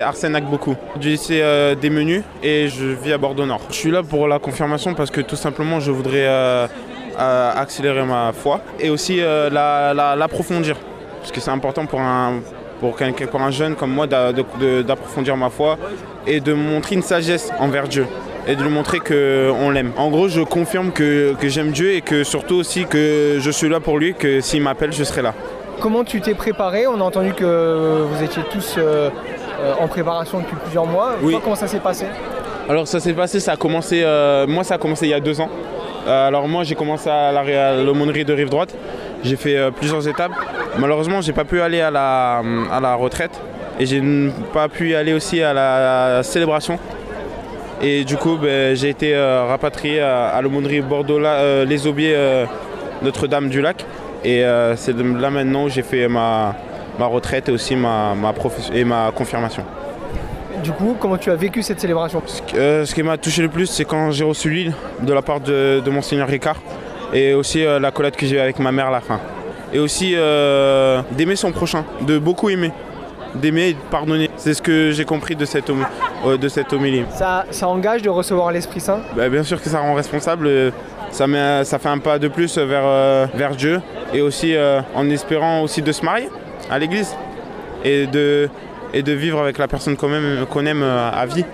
Arsène beaucoup. Du lycée euh, des menus et je vis à Bordeaux Nord. Je suis là pour la confirmation parce que tout simplement je voudrais euh, euh, accélérer ma foi et aussi euh, la- la- l'approfondir. parce que c'est important pour un, pour, pour un jeune comme moi d'approfondir ma foi et de montrer une sagesse envers Dieu et de lui montrer qu'on l'aime. En gros, je confirme que, que j'aime Dieu et que surtout aussi que je suis là pour lui, que s'il m'appelle, je serai là. Comment tu t'es préparé? On a entendu que vous étiez tous en préparation depuis plusieurs mois. Oui. Toi, comment ça s'est passé Alors ça s'est passé, ça a commencé, euh, moi ça a commencé il y a deux ans. Euh, alors moi j'ai commencé à la- à l'aumônerie de Rive Droite, j'ai fait euh, plusieurs étapes. Malheureusement j'ai pas pu aller à la, à la retraite et j'ai pas pu aller aussi à la célébration. Et du coup ben, j'ai été euh, rapatrié à, à l'aumônerie Bordeaux, euh, les Aubiers euh, Notre-Dame du Lac. Et euh, c'est là maintenant où j'ai fait ma, ma retraite et aussi ma, ma, et ma confirmation. Du coup, comment tu as vécu cette célébration? Euh, ce qui m'a touché le plus, c'est quand j'ai reçu l'huile de la part de, de Monseigneur Ricard et aussi euh, la collade que j'ai eue avec ma mère à la fin. Et aussi euh, d'aimer son prochain, de beaucoup aimer, d'aimer et de pardonner. C'est ce que j'ai compris de cette, de cette homélie. ça, ça engage de recevoir l'Esprit Saint? Bah, bien sûr que ça rend responsable, ça, met- ça fait un pas de plus vers, vers Dieu et aussi en espérant aussi de se marier à l'église et de, et de vivre avec la personne qu'on aime, aime euh, à vie.